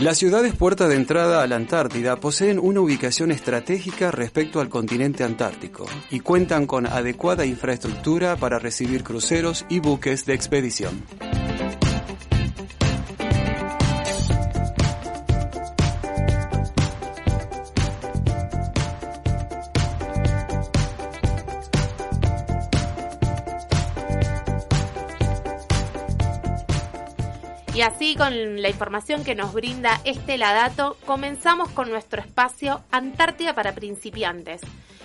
Las ciudades puerta de entrada a la Antártida poseen una ubicación estratégica respecto al continente antártico y cuentan con adecuada infraestructura para recibir cruceros y buques de expedición. Y así, con la información que nos brinda este Ladato, comenzamos con nuestro espacio Antártida para principiantes.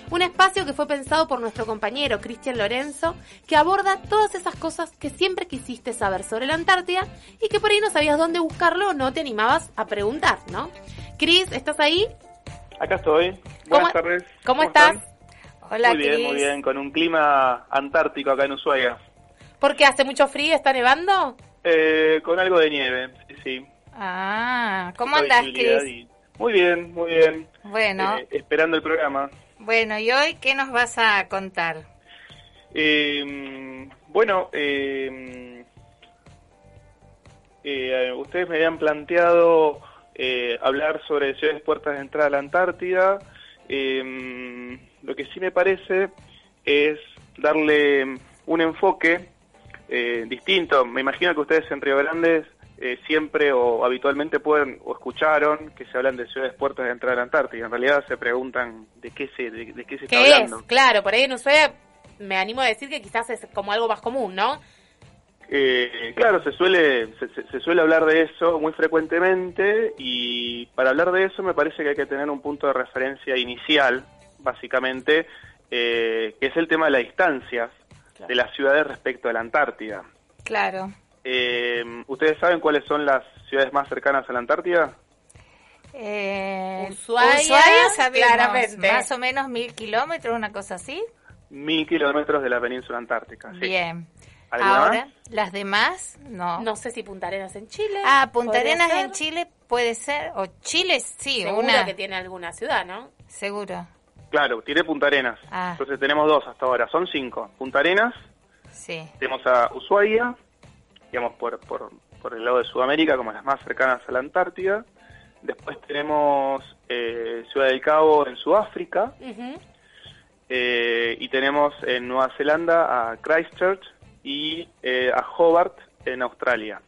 Un espacio que fue pensado por nuestro compañero Cristian Lorenzo, que aborda todas esas cosas que siempre quisiste saber sobre la Antártida y que por ahí no sabías dónde buscarlo o no te animabas a preguntar, ¿no? Cris, ¿estás ahí? Acá estoy. ¿Cómo- Buenas tardes. ¿Cómo, estás? están? Hola, muy bien, muy bien. Con un clima antártico acá en Ushuaia. ¿Por qué hace mucho frío? ¿Está nevando? Eh, con algo de nieve, sí, sí. Ah, ¿cómo Poca andás, Cris? y- Muy bien, muy bien. Bueno, Eh, esperando el programa. bueno, ¿y hoy qué nos vas a contar? Eh, bueno, eh, eh, ustedes me habían planteado eh, hablar sobre ciudades puertas de entrada a la Antártida. Eh, lo que sí me parece es darle un enfoque eh, distinto. Me imagino que ustedes en Río Grande eh, siempre o habitualmente pueden o escucharon que se hablan de ciudades puertas de entrada a la Antártida. En realidad se preguntan de qué se, de, de qué se está hablando. Claro, por ahí en Ushuaia me animo a decir que quizás es como algo más común, ¿no? Eh, claro, se suele, se, se- suele hablar de eso muy frecuentemente y para hablar de eso me parece que hay que tener un punto de referencia inicial, básicamente, eh, que es el tema de las distancias Claro. de las ciudades respecto a la Antártida. Claro. Eh, ¿Ustedes saben cuáles son las ciudades más cercanas a la Antártida? Eh, Ushuaia, sabemos, claramente. Más o menos mil kilómetros, una cosa así. Mil kilómetros de la península antártica. sí. Bien. ¿Alguna Ahora, más? las demás, no. No sé si Punta Arenas en Chile. Ah, Punta Arenas ser. en Chile puede ser, o Chile sí, Seguro una. que tiene alguna ciudad, ¿no? Seguro, Claro, tiré Punta Arenas. Ah. Entonces tenemos dos hasta ahora, son cinco. Punta Arenas, sí. Tenemos a Ushuaia, digamos por, por, por el lado de Sudamérica, como las más cercanas a la Antártida. Después tenemos eh, Ciudad del Cabo en Sudáfrica. Eh, y tenemos en Nueva Zelanda a Christchurch y eh, a Hobart en Australia.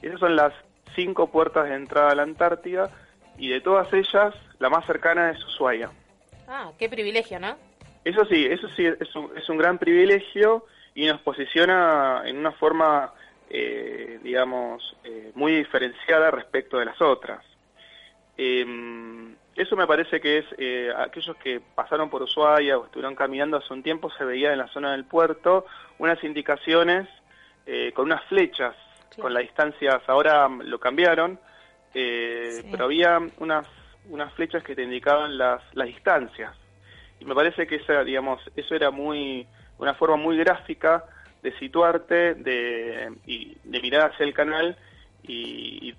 Esas son las cinco puertas de entrada a la Antártida. Y de todas ellas, la más cercana es Ushuaia. Ah, qué privilegio, ¿no? Eso sí, eso sí es un, es un gran privilegio y nos posiciona en una forma, eh, digamos, eh, muy diferenciada respecto de las otras. Eh, eso me parece que es, eh, aquellos que pasaron por Ushuaia o estuvieron caminando hace un tiempo, se veía en la zona del puerto unas indicaciones eh, con unas flechas, con las distancias, ahora lo cambiaron, eh, Sí. pero había unas, unas flechas que te indicaban las, las distancias. Y me parece que esa, digamos, eso era muy una forma muy gráfica de situarte, de, y de mirar hacia el canal y,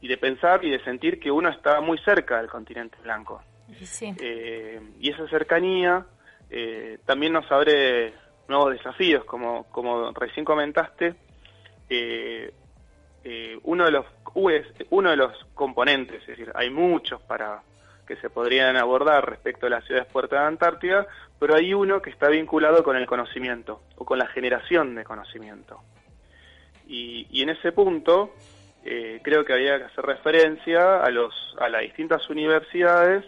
y- de pensar y de sentir que uno está muy cerca del continente blanco. Y sí. Eh, y esa cercanía eh, también nos abre nuevos desafíos, como, como recién comentaste. eh, eh, uno de los es uno de los componentes, es decir, hay muchos para que se podrían abordar respecto a las ciudades puertas de Antártida, pero hay uno que está vinculado con el conocimiento o con la generación de conocimiento. Y, y en ese punto eh, creo que había que hacer referencia a los a las distintas universidades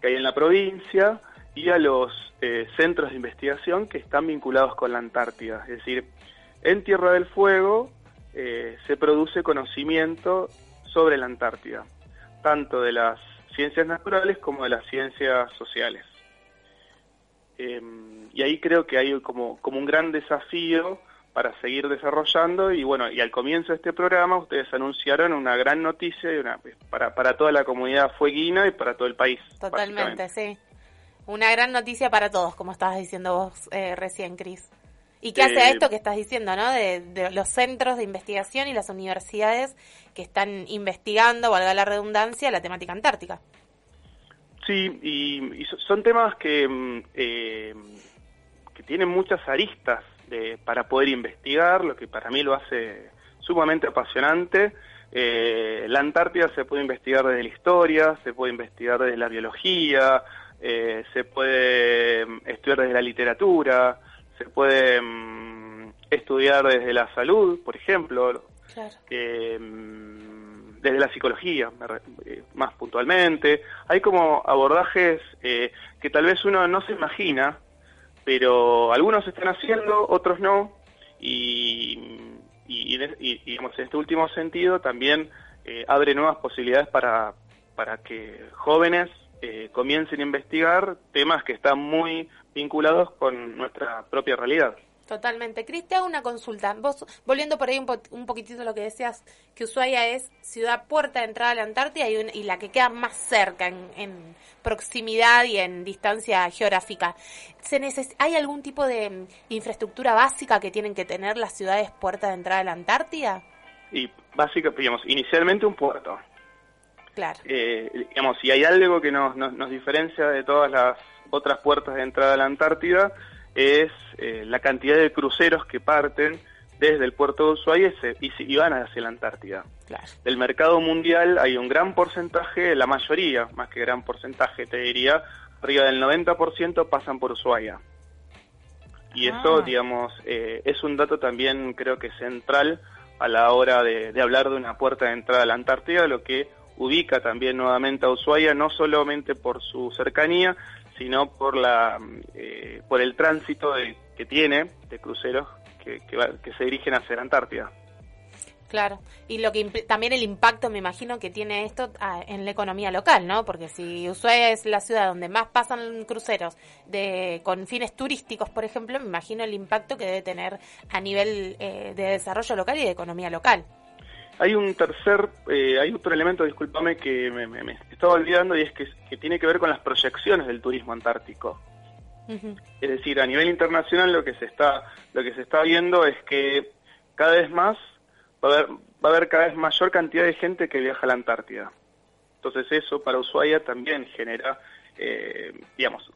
que hay en la provincia y a los eh, centros de investigación que están vinculados con la Antártida. Es decir, en Tierra del Fuego eh, se produce conocimiento sobre la Antártida, tanto de las ciencias naturales como de las ciencias sociales. Eh, y ahí creo que hay como, como un gran desafío para seguir desarrollando y bueno, y al comienzo de este programa ustedes anunciaron una gran noticia y una, para, para toda la comunidad fueguina y para todo el país. Totalmente, sí. Una gran noticia para todos, como estabas diciendo vos eh, recién, Cris. ¿Y qué Eh, hace esto que estás diciendo, no? De, de los centros de investigación y las universidades que están investigando, valga la redundancia, la temática antártica. Sí, y, y so- son temas que, mm, eh, que tienen muchas aristas de- para poder investigar, lo que para mí lo hace sumamente apasionante, Eh, la Antártida se puede investigar desde la historia, se puede investigar desde la biología, eh, se puede mm, estudiar desde la literatura, se puede mm, estudiar desde la salud, por ejemplo, eh, mm, desde la psicología, más puntualmente. Hay como abordajes que tal vez uno no se imagina, pero algunos están haciendo, otros no, y, y, digamos, en este último sentido también eh, abre nuevas posibilidades para, para que jóvenes eh, comiencen a investigar temas que están muy vinculados con nuestra propia realidad. Totalmente. Cris, te hago una consulta. Vos, volviendo por ahí un, un, poquitito lo que decías, que Ushuaia es ciudad puerta de entrada a la Antártida y, y la que queda más cerca en, proximidad y en distancia geográfica. ¿Se ¿Hay algún tipo de mm, infraestructura básica que tienen que tener las ciudades puerta de entrada a la Antártida? Y básica, digamos, inicialmente un puerto. Claro. Eh, digamos, si hay algo que nos, nos, nos diferencia de todas las otras puertas de entrada a la Antártida, es eh, la cantidad de cruceros que parten desde el puerto de Ushuaia y, van hacia la Antártida. Del mercado mundial hay un gran porcentaje, la mayoría, más que gran porcentaje, te diría, arriba del 90% pasan por Ushuaia. Y eso, ah. digamos, eh, es un dato también creo que central a la hora de, de, hablar de una puerta de entrada a la Antártida, lo que ubica también nuevamente a Ushuaia, no solamente por su cercanía, sino por la eh, por el tránsito que tiene de cruceros que, que, se dirigen hacia la Antártida. Claro, y lo que también el impacto, me imagino, que tiene esto ah, en la economía local, ¿no? Porque si Ushuaia es la ciudad donde más pasan cruceros de con fines turísticos, por ejemplo, me imagino el impacto que debe tener a nivel eh, de desarrollo local y de economía local. Hay un tercer, eh, hay otro elemento, discúlpame, que me, me, estaba olvidando y es que, que, tiene que ver con las proyecciones del turismo antártico. Es decir, a nivel internacional lo que se está lo que se está viendo es que cada vez más va a haber, va a haber cada vez mayor cantidad de gente que viaja a la Antártida. Entonces eso para Ushuaia también genera, eh, digamos,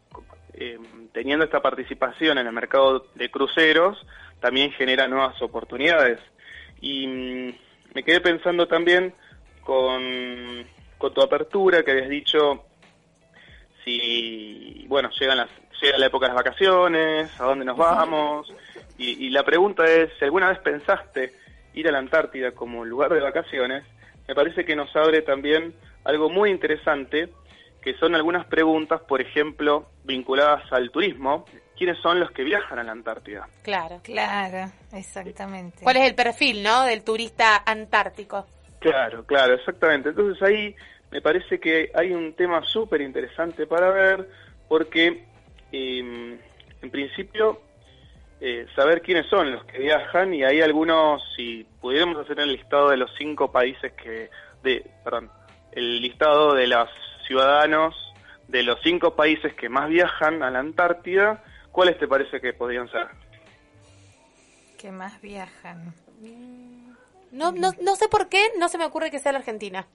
eh, teniendo esta participación en el mercado de cruceros, también genera nuevas oportunidades. Y mm, me quedé pensando también con, tu apertura que habías dicho si, bueno, llegan llega la época de las vacaciones, a dónde nos vamos, y, la pregunta es, si alguna vez pensaste ir a la Antártida como lugar de vacaciones, me parece que nos abre también algo muy interesante, que son algunas preguntas, por ejemplo, vinculadas al turismo, quiénes son los que viajan a la Antártida. Claro, claro, exactamente. ¿Cuál es el perfil, no, del turista antártico? Claro, claro, exactamente. Entonces ahí me parece que hay un tema súper interesante para ver, porque em, en principio eh, saber quiénes son los que viajan y hay algunos, si pudiéramos hacer el listado de los cinco países que, de, perdón, el listado de los ciudadanos de los cinco países que más viajan a la Antártida, ¿Cuáles te parece que podrían ser? Que más viajan. No, no, no sé por qué, no se me ocurre que sea la Argentina.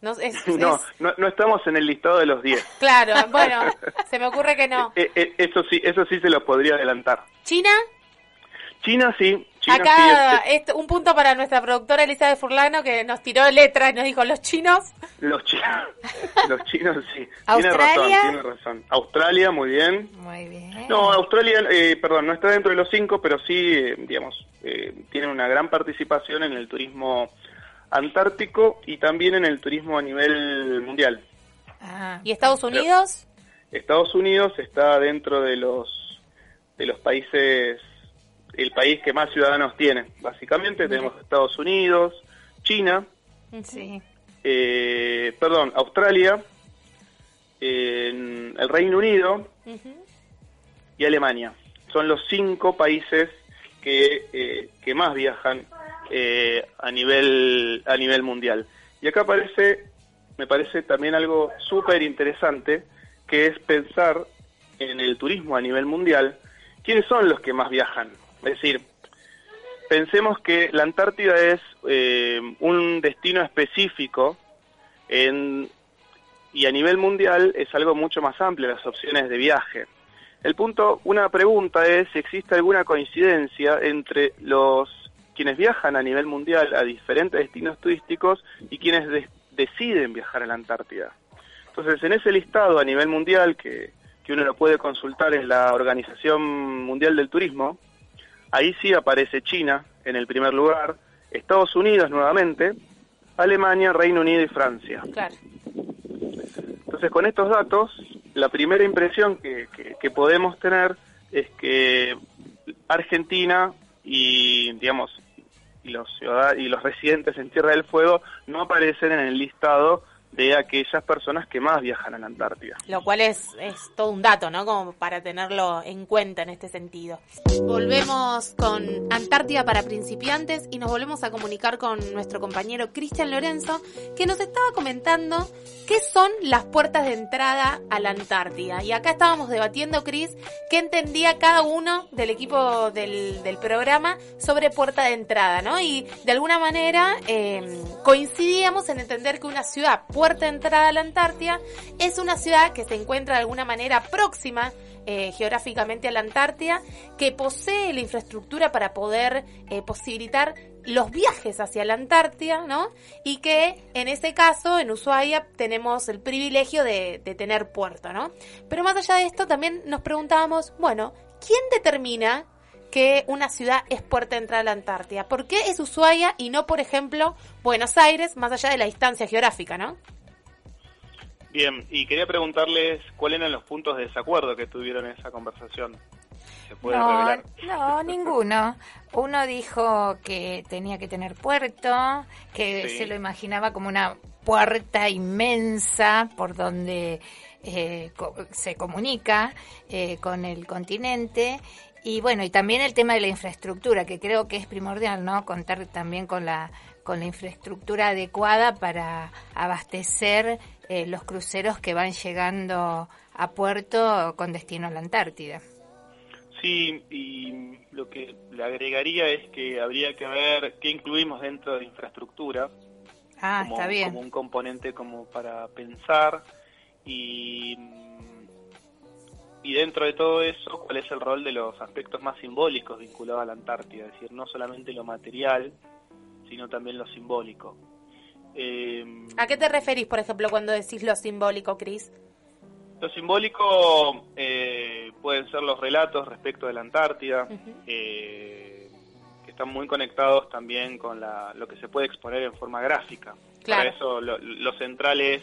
No, no, no, estamos en el listado de los 10. Claro, bueno, se me ocurre que no. Eh, eh, eso sí, eso sí se lo podría adelantar. ¿China? China sí. Acá sí, un punto para nuestra productora Elizabeth Furlano que nos tiró letra y nos dijo los chinos. Los chinos, los chinos sí. ¿Australia? Tiene razón, tiene razón. Australia, muy bien. Muy bien. No, Australia, eh, perdón, no está dentro de los cinco, pero sí, eh, digamos, eh, tiene una gran participación en el turismo antártico y también en el turismo a nivel mundial. Ah. ¿Y Estados Unidos? Estados Unidos está dentro de los de los países el país que más ciudadanos tiene. Básicamente tenemos Estados Unidos, China, eh, perdón, Australia, el Reino Unido y Alemania. Son los cinco países que, eh, que más viajan eh, a nivel a nivel mundial. Y acá aparece, me parece también algo súper interesante, que es pensar en el turismo a nivel mundial, quiénes son los que más viajan. Es decir, pensemos que la Antártida es eh, un destino específico en, y a nivel mundial es algo mucho más amplio las opciones de viaje. El punto, una pregunta es si existe alguna coincidencia entre los quienes viajan a nivel mundial a diferentes destinos turísticos y quienes deciden viajar a la Antártida. Entonces, en ese listado a nivel mundial, que, que uno lo puede consultar en la Organización Mundial del Turismo, ahí sí aparece China en el primer lugar, Estados Unidos nuevamente, Alemania, Reino Unido y Francia. Claro. Entonces, con estos datos, la primera impresión que, que, podemos tener es que Argentina y, digamos, y los ciudadanos y los residentes en Tierra del Fuego no aparecen en el listado de aquellas personas que más viajan a la Antártida. Lo cual es, es todo un dato, ¿no? Como para tenerlo en cuenta en este sentido. Volvemos con Antártida para principiantes y nos volvemos a comunicar con nuestro compañero Cristian Lorenzo, que nos estaba comentando qué son las puertas de entrada a la Antártida. Y acá estábamos debatiendo, Cris, qué entendía cada uno del equipo del, del, programa sobre puerta de entrada, ¿no? Y de alguna manera eh, coincidíamos en entender que una ciudad puerta de entrada a la Antártida, es una ciudad que se encuentra de alguna manera próxima eh, geográficamente a la Antártida, que posee la infraestructura para poder eh, posibilitar los viajes hacia la Antártida, ¿no? Y que en ese caso, en Ushuaia, tenemos el privilegio de, de tener puerto, ¿no? Pero más allá de esto, también nos preguntábamos, bueno, ¿quién determina que una ciudad es puerta de entrada a la Antártida. ¿Por qué es Ushuaia y no, por ejemplo, Buenos Aires, más allá de la distancia geográfica, no? Bien, y quería preguntarles cuáles eran los puntos de desacuerdo que tuvieron en esa conversación. ¿Se puede no, revelar? No, ninguno. Uno dijo que tenía que tener puerto, que se lo imaginaba como una puerta inmensa por donde eh, se comunica eh, con el continente y bueno, y también el tema de la infraestructura, que creo que es primordial, ¿no? Contar también con la con la infraestructura adecuada para abastecer eh, los cruceros que van llegando a puerto con destino a la Antártida. Sí, y lo que le agregaría es que habría que ver qué incluimos dentro de infraestructura. Ah, está bien. Como un componente como para pensar y y dentro de todo eso, ¿cuál es el rol de los aspectos más simbólicos vinculados a la Antártida? Es decir, no solamente lo material, sino también lo simbólico. Eh, ¿A qué te referís, por ejemplo, cuando decís lo simbólico, Cris? Lo simbólico eh, pueden ser los relatos respecto de la Antártida, eh, que están muy conectados también con lo que se puede exponer en forma gráfica. Claro. Para eso lo, lo central es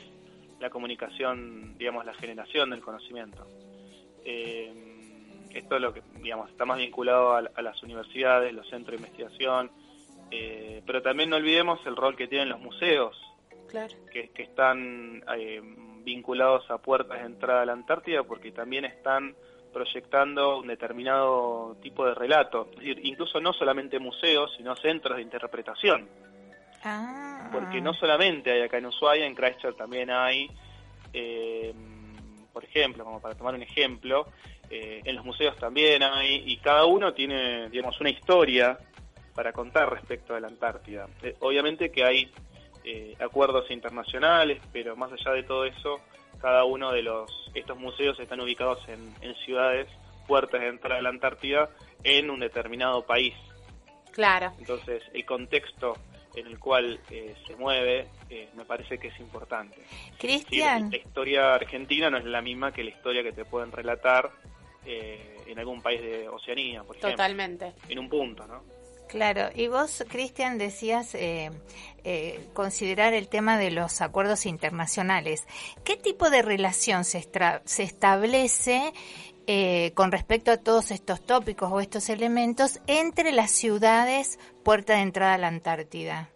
la comunicación, digamos, la generación del conocimiento. Eh, esto es lo que, digamos, está más vinculado a, las universidades, los centros de investigación, eh, pero también no olvidemos el rol que tienen los museos, que, están eh, vinculados a puertas de entrada a la Antártida, porque también están proyectando un determinado tipo de relato. Es decir, incluso no solamente museos, sino centros de interpretación. Ah. Porque no solamente hay acá en Ushuaia, en Christchurch también hay eh, por ejemplo, como para tomar un ejemplo, eh, en los museos también hay, y cada uno tiene, digamos, una historia para contar respecto a la Antártida. Eh, obviamente que hay eh, acuerdos internacionales, pero más allá de todo eso, cada uno de los estos museos están ubicados en, en ciudades puertas de entrada a la Antártida en un determinado país. Claro. Entonces, el contexto en el cual eh, se mueve, eh, me parece que es importante. Cristian. la historia argentina no es la misma que la historia que te pueden relatar eh, en algún país de Oceanía, por ejemplo. Totalmente. En un punto, ¿no? Claro, y vos, Cristian, decías considerar el tema de los acuerdos internacionales. ¿Qué tipo de relación se, se establece eh, con respecto a todos estos tópicos o estos elementos entre las ciudades puerta de entrada a la Antártida?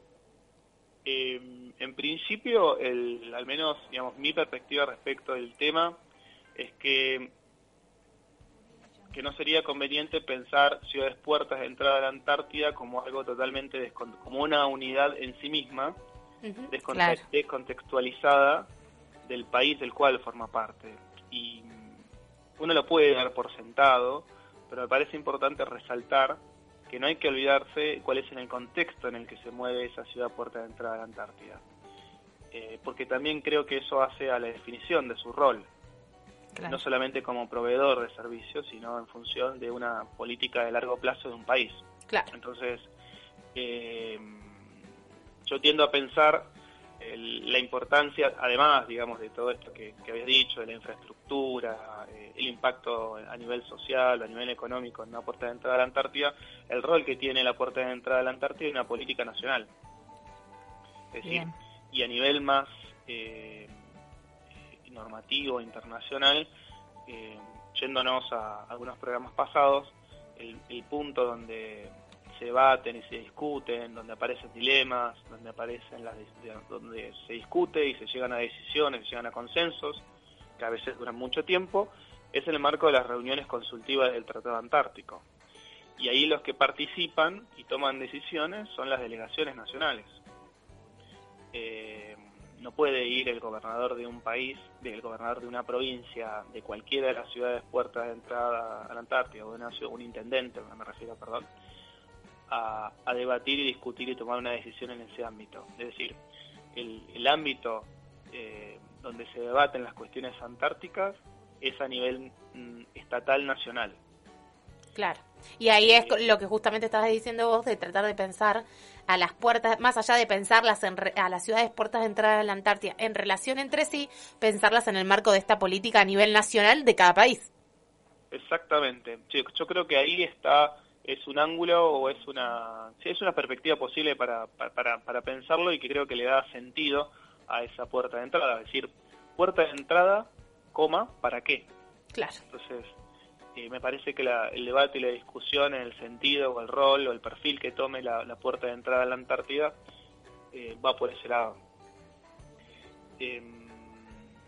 Eh, en principio, al menos digamos mi perspectiva respecto del tema es que que no sería conveniente pensar ciudades puertas de entrada a la Antártida como algo totalmente como una unidad en sí misma, descontextualizada del país del cual forma parte. Y uno lo puede dar por sentado, pero me parece importante resaltar que no hay que olvidarse cuál es en el contexto en el que se mueve esa ciudad puerta de entrada a la Antártida. Eh, porque también creo que eso hace a la definición de su rol, no solamente como proveedor de servicios, sino en función de una política de largo plazo de un país. Claro. Entonces, eh, yo tiendo a pensar la importancia, además, digamos, de todo esto que, habías dicho, de la infraestructura, eh, el impacto a nivel social, a nivel económico en una puerta de entrada a la Antártida, el rol que tiene la puerta de entrada a la Antártida en una política nacional. Es decir, y a nivel más eh, normativo, internacional, eh, yéndonos a algunos programas pasados, el punto donde debaten y se discuten, donde aparecen dilemas, donde aparecen las donde se discute y se llegan a decisiones, se llegan a consensos, que a veces duran mucho tiempo, es en el marco de las reuniones consultivas del Tratado Antártico. Y ahí los que participan y toman decisiones son las delegaciones nacionales. Eh, no puede ir el gobernador de un país, el gobernador de una provincia, de cualquiera de las ciudades puertas de entrada a la Antártida, o de una, un intendente, me refiero, perdón, a, debatir y discutir y tomar una decisión en ese ámbito. Es decir, el, ámbito eh, donde se debaten las cuestiones antárticas es a nivel mm, estatal nacional. Claro. Y ahí es lo que justamente estabas diciendo vos, de tratar de pensar a las puertas, más allá de pensarlas a las ciudades puertas de entrada a la Antártida en relación entre sí, pensarlas en el marco de esta política a nivel nacional de cada país. Exactamente. yo creo que ahí está es un ángulo o es una es una perspectiva posible para, para, para, pensarlo y que creo que le da sentido a esa puerta de entrada, es decir, puerta de entrada, coma, ¿para qué? Claro. Entonces, eh, me parece que el debate y la discusión en el sentido o el rol o el perfil que tome la, puerta de entrada a la Antártida eh, va por ese lado. Em,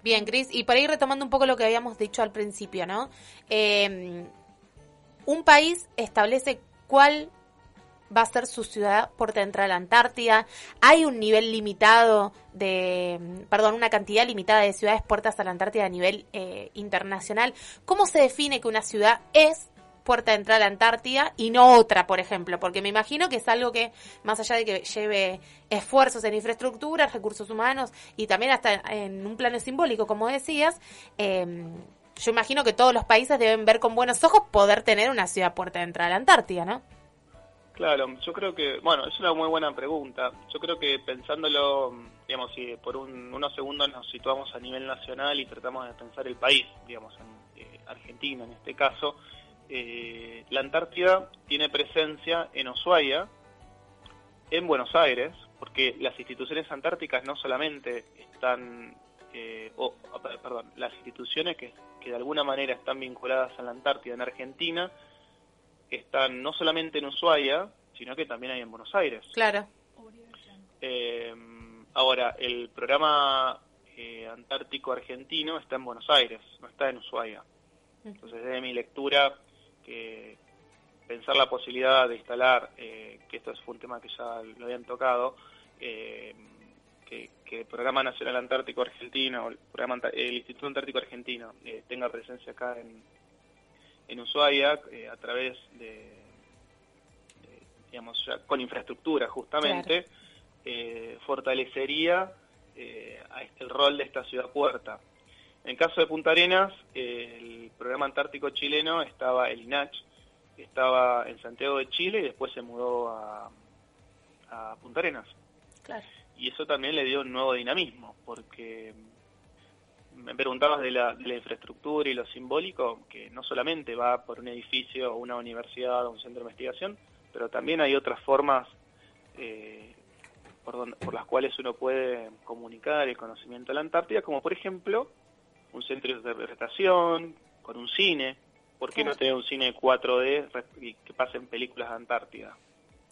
Bien, Cris, y para ir retomando un poco lo que habíamos dicho al principio, ¿no? Un país establece cuál va a ser su ciudad de entrada a la Antártida. Hay un nivel limitado de, perdón, una cantidad limitada de ciudades puertas a la Antártida a nivel eh, internacional. ¿Cómo se define que una ciudad es puerta de entrada a la Antártida y no otra, por ejemplo? Porque me imagino que es algo que, más allá de que lleve esfuerzos en infraestructura, recursos humanos y también hasta en un plano simbólico, como decías, eh, yo imagino que todos los países deben ver con buenos ojos poder tener una ciudad puerta de entrada a la Antártida, ¿no? Claro, yo creo que, bueno, es una muy buena pregunta. Yo creo que pensándolo, digamos, si por unos segundos nos situamos a nivel nacional y tratamos de pensar el país, digamos, en eh, Argentina en este caso, eh, la Antártida tiene presencia en Ushuaia, en Buenos Aires, porque las instituciones antárticas no solamente están, eh, perdón, las instituciones que que de alguna manera están vinculadas a la Antártida en Argentina, están no solamente en Ushuaia, sino que también hay en Buenos Aires. Claro. Eh, ahora, el programa eh, antártico argentino está en Buenos Aires, no está en Ushuaia. Entonces, desde mi lectura, que pensar la posibilidad de instalar, eh, que esto fue un tema que ya lo habían tocado, que, el Programa Nacional Antártico Argentino, el, programa, el Instituto Antártico Argentino, eh, tenga presencia acá en, en Ushuaia eh, a través de, digamos, con infraestructura justamente, eh, fortalecería el rol de esta ciudad puerta. En el caso de Punta Arenas, el programa antártico chileno estaba, el INACH, estaba en Santiago de Chile y después se mudó a, a Punta Arenas. Claro y eso también le dio un nuevo dinamismo, porque me preguntabas de la, de la infraestructura y lo simbólico, que no solamente va por un edificio, o una universidad o un centro de investigación, pero también hay otras formas eh, por, por las cuales uno puede comunicar el conocimiento de la Antártida, como por ejemplo un centro de interpretación, con un cine. ¿Por qué no tener un cine 4D que pasen películas de Antártida?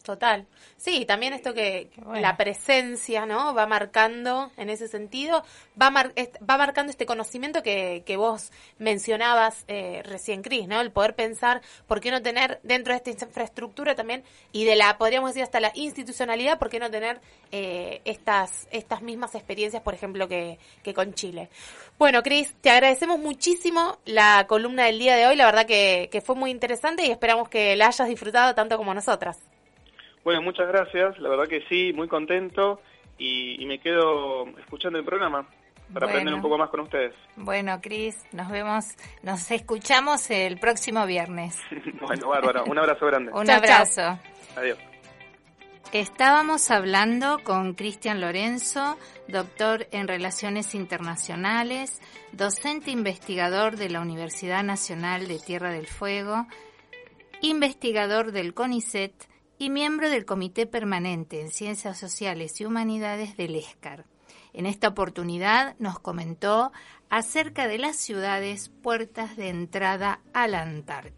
Total. Sí, también esto que la presencia, ¿no? Va marcando en ese sentido, va, va marcando este conocimiento que, que vos mencionabas eh, recién, Cris, ¿no? El poder pensar, ¿por qué no tener dentro de esta infraestructura también y de la, podríamos decir, hasta la institucionalidad, ¿por qué no tener eh, estas, estas mismas experiencias, por ejemplo, que, que con Chile? Bueno, Cris, te agradecemos muchísimo la columna del día de hoy, la verdad que, que fue muy interesante y esperamos que la hayas disfrutado tanto como nosotras. Bueno, muchas gracias, la verdad que sí, muy contento y, me quedo escuchando el programa para aprender un poco más con ustedes. Bueno, Cris, nos vemos, nos escuchamos el próximo viernes. bueno, bárbaro, un abrazo grande. un abrazo. Adiós. Estábamos hablando con Cristian Lorenzo, doctor en Relaciones Internacionales, docente investigador de la Universidad Nacional de Tierra del Fuego, investigador del CONICET y miembro del Comité Permanente en Ciencias Sociales y Humanidades del ESCAR. En esta oportunidad nos comentó acerca de las ciudades puertas de entrada a la Antártida.